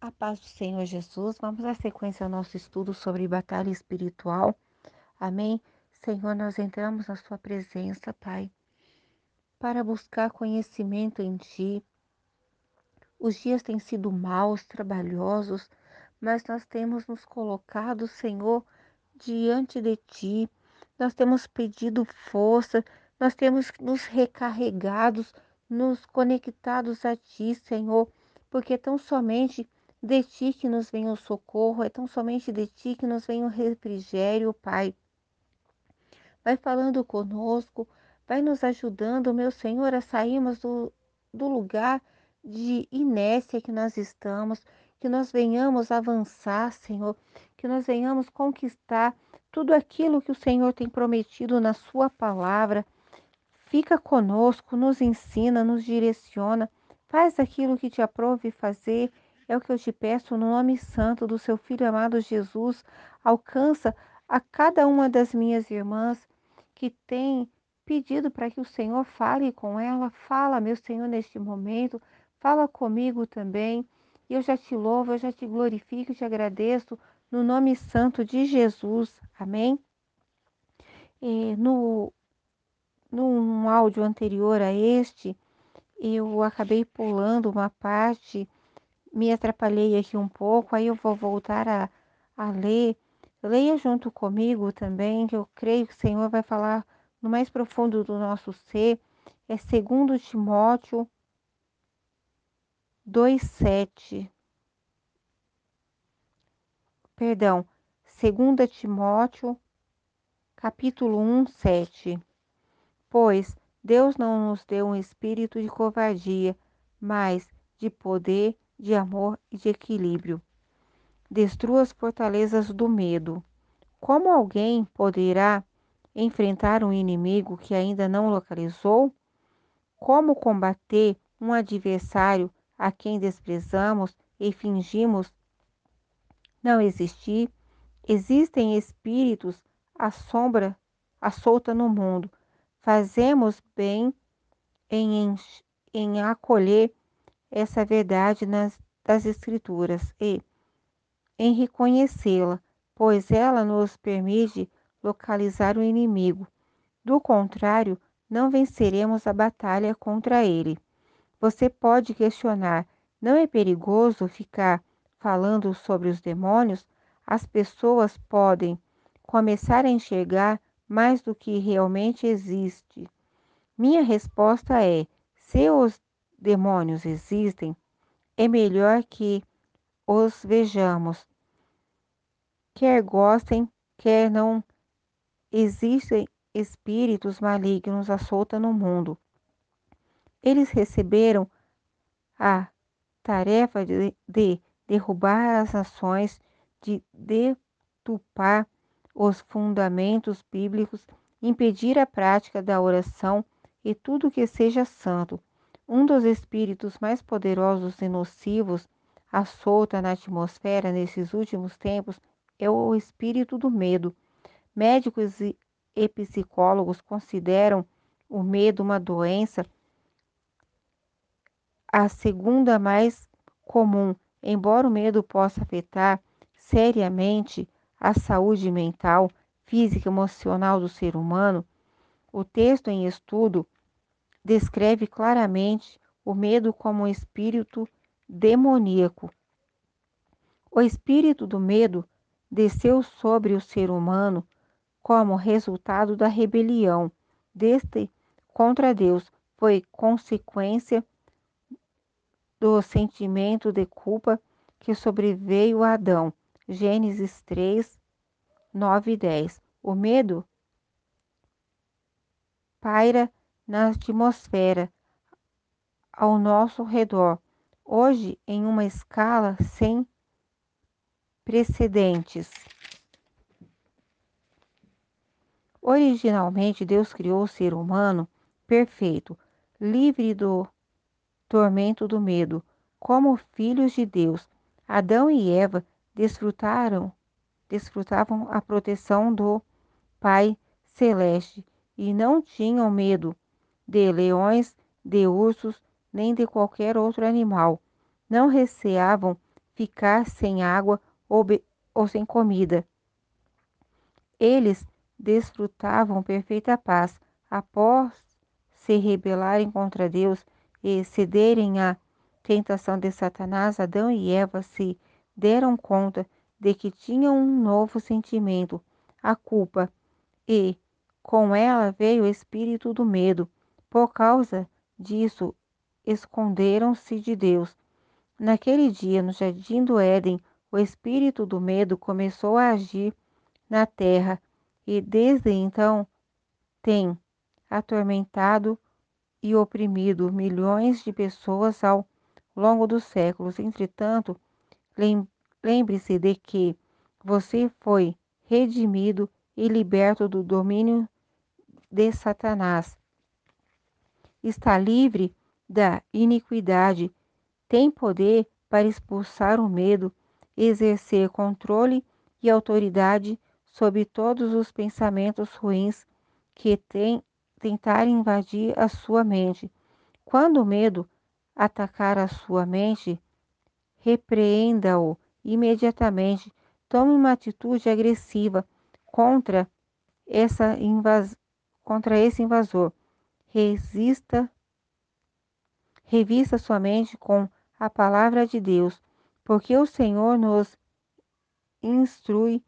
A paz do Senhor Jesus. Vamos à sequência ao nosso estudo sobre batalha espiritual. Amém. Senhor, nós entramos na Sua presença, Pai, para buscar conhecimento em Ti. Os dias têm sido maus, trabalhosos, mas nós temos nos colocado, Senhor, diante de Ti. Nós temos pedido força, nós temos nos recarregados, nos conectados a Ti, Senhor, porque tão somente de ti que nos vem o socorro, é tão somente de ti que nos vem o refrigério, Pai. Vai falando conosco, vai nos ajudando, meu Senhor, a sairmos do, do lugar de inércia que nós estamos, que nós venhamos avançar, Senhor, que nós venhamos conquistar tudo aquilo que o Senhor tem prometido na Sua palavra. Fica conosco, nos ensina, nos direciona, faz aquilo que te aprove fazer é o que eu te peço no nome santo do seu Filho amado Jesus. Alcança a cada uma das minhas irmãs que tem pedido para que o Senhor fale com ela. Fala, meu Senhor, neste momento. Fala comigo também. Eu já te louvo, eu já te glorifico, te agradeço no nome santo de Jesus. Amém? E no num áudio anterior a este, eu acabei pulando uma parte me atrapalhei aqui um pouco, aí eu vou voltar a, a ler. Leia junto comigo também, que eu creio que o Senhor vai falar no mais profundo do nosso ser. É 2 Timóteo 2,7. Perdão, 2 Timóteo, capítulo 1, 7. Pois Deus não nos deu um espírito de covardia, mas de poder, de amor e de equilíbrio. Destrua as fortalezas do medo. Como alguém poderá enfrentar um inimigo que ainda não localizou? Como combater um adversário a quem desprezamos e fingimos não existir? Existem espíritos à sombra, à solta no mundo. Fazemos bem em, em acolher essa verdade nas, das Escrituras e em reconhecê-la, pois ela nos permite localizar o inimigo. Do contrário, não venceremos a batalha contra ele. Você pode questionar: não é perigoso ficar falando sobre os demônios? As pessoas podem começar a enxergar mais do que realmente existe. Minha resposta é: se os demônios existem, é melhor que os vejamos. Quer gostem, quer não, existem espíritos malignos à solta no mundo. Eles receberam a tarefa de, de derrubar as nações, de detupar os fundamentos bíblicos, impedir a prática da oração e tudo que seja santo, um dos espíritos mais poderosos e nocivos à solta na atmosfera nesses últimos tempos é o espírito do medo. Médicos e psicólogos consideram o medo uma doença a segunda mais comum, embora o medo possa afetar seriamente a saúde mental, física e emocional do ser humano. O texto em estudo descreve claramente o medo como um espírito demoníaco. O espírito do medo desceu sobre o ser humano como resultado da rebelião deste contra Deus, foi consequência do sentimento de culpa que sobreveio a Adão. Gênesis 3, 9 e 10. O medo paira na atmosfera ao nosso redor, hoje em uma escala sem precedentes. Originalmente, Deus criou o ser humano perfeito, livre do tormento do medo, como filhos de Deus. Adão e Eva desfrutaram, desfrutavam a proteção do Pai celeste e não tinham medo de leões, de ursos, nem de qualquer outro animal. Não receavam ficar sem água ou, ou sem comida. Eles desfrutavam perfeita paz após se rebelarem contra Deus e cederem à tentação de Satanás. Adão e Eva se deram conta de que tinham um novo sentimento, a culpa, e com ela veio o espírito do medo. Por causa disso, esconderam-se de Deus. Naquele dia, no jardim do Éden, o espírito do medo começou a agir na terra e desde então tem atormentado e oprimido milhões de pessoas ao longo dos séculos. Entretanto, lembre-se de que você foi redimido e liberto do domínio de Satanás. Está livre da iniquidade, tem poder para expulsar o medo, exercer controle e autoridade sobre todos os pensamentos ruins que tem, tentarem invadir a sua mente. Quando o medo atacar a sua mente, repreenda-o imediatamente. Tome uma atitude agressiva contra, essa invas... contra esse invasor. Resista, revista sua mente com a palavra de Deus, porque o Senhor nos instrui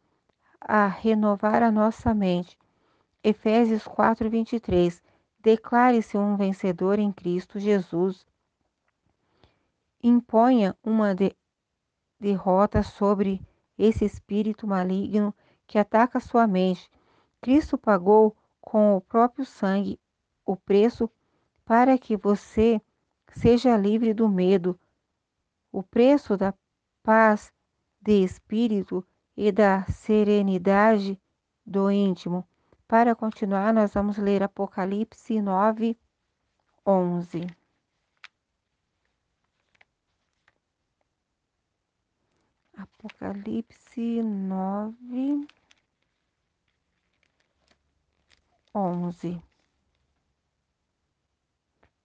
a renovar a nossa mente. Efésios 4, 23. Declare-se um vencedor em Cristo Jesus. Imponha uma de derrota sobre esse espírito maligno que ataca sua mente. Cristo pagou com o próprio sangue o preço para que você seja livre do medo. O preço da paz de espírito e da serenidade do íntimo. Para continuar, nós vamos ler Apocalipse 9, 11. Apocalipse 9, 11.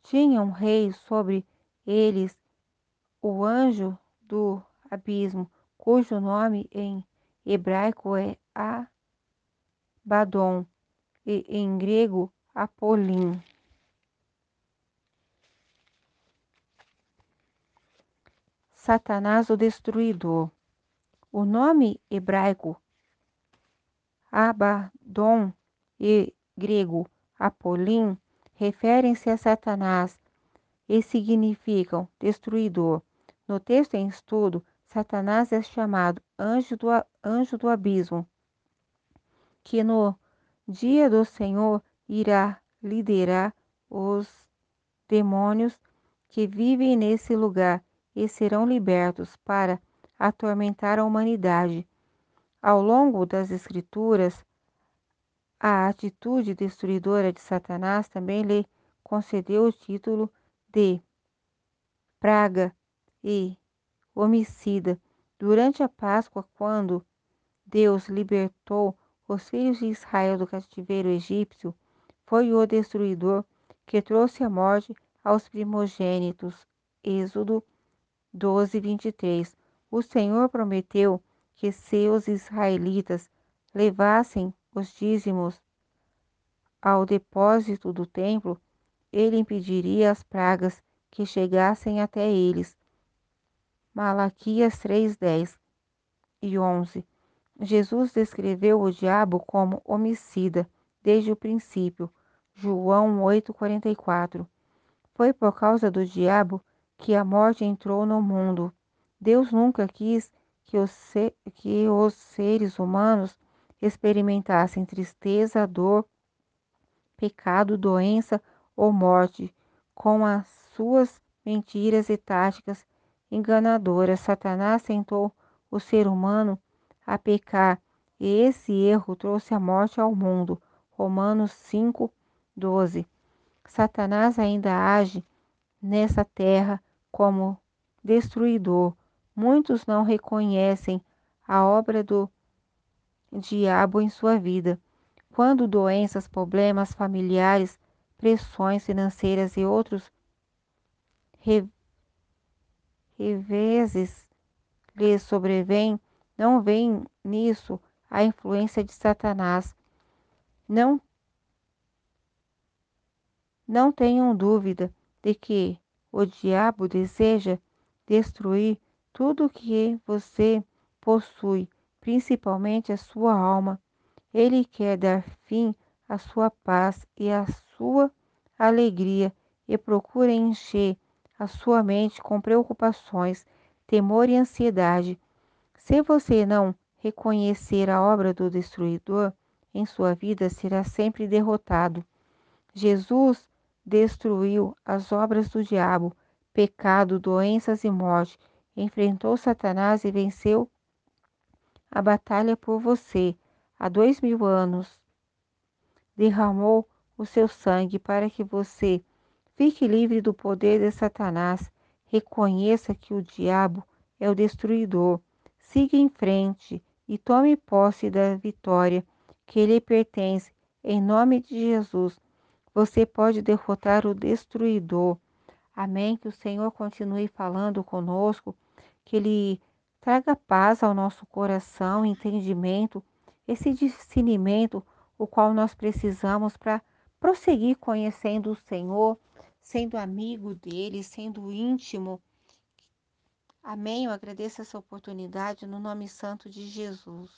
Tinha um rei sobre eles, o anjo do abismo, cujo nome em hebraico é Abaddon e em grego Apolim. Satanás o destruidor. O nome hebraico Abaddon e grego Apolim referem-se a Satanás e significam destruidor. No texto em estudo, Satanás é chamado anjo do, anjo do abismo, que no dia do Senhor irá liderar os demônios que vivem nesse lugar e serão libertos para atormentar a humanidade. Ao longo das Escrituras, a atitude destruidora de Satanás também lhe concedeu o título de praga e homicida. Durante a Páscoa, quando Deus libertou os filhos de Israel do cativeiro egípcio, foi o destruidor que trouxe a morte aos primogênitos. Êxodo 12, 23. O Senhor prometeu que seus israelitas levassem os dízimos ao depósito do templo, ele impediria as pragas que chegassem até eles. Malaquias 3, 10 e 11. Jesus descreveu o diabo como homicida desde o princípio. João 8,44. Foi por causa do diabo que a morte entrou no mundo. Deus nunca quis que os, que os seres humanos experimentassem tristeza, dor, pecado, doença ou morte com as suas mentiras e táticas enganadora, Satanás tentou o ser humano a pecar e esse erro trouxe a morte ao mundo. Romanos 5, 12. Satanás ainda age nessa terra como destruidor. Muitos não reconhecem a obra do diabo em sua vida. Quando doenças, problemas familiares, pressões financeiras e outros reveses lhes sobrevém, não vem nisso a influência de Satanás. Não não tenham dúvida de que o diabo deseja destruir tudo o que você possui, principalmente a sua alma. Ele quer dar fim à sua paz e à sua alegria e procura encher a sua mente com preocupações, temor e ansiedade. Se você não reconhecer a obra do destruidor em sua vida, será sempre derrotado. Jesus destruiu as obras do diabo, pecado, doenças e morte, enfrentou Satanás e venceu a batalha por você há dois mil anos. Derramou o seu sangue para que você fique livre do poder de Satanás. Reconheça que o diabo é o destruidor. Siga em frente e tome posse da vitória que lhe pertence. Em nome de Jesus, você pode derrotar o destruidor. Amém. Que o Senhor continue falando conosco, que Ele traga paz ao nosso coração, entendimento, esse discernimento, o qual nós precisamos para prosseguir conhecendo o Senhor, sendo amigo dele, sendo íntimo. Amém. Eu agradeço essa oportunidade no nome santo de Jesus.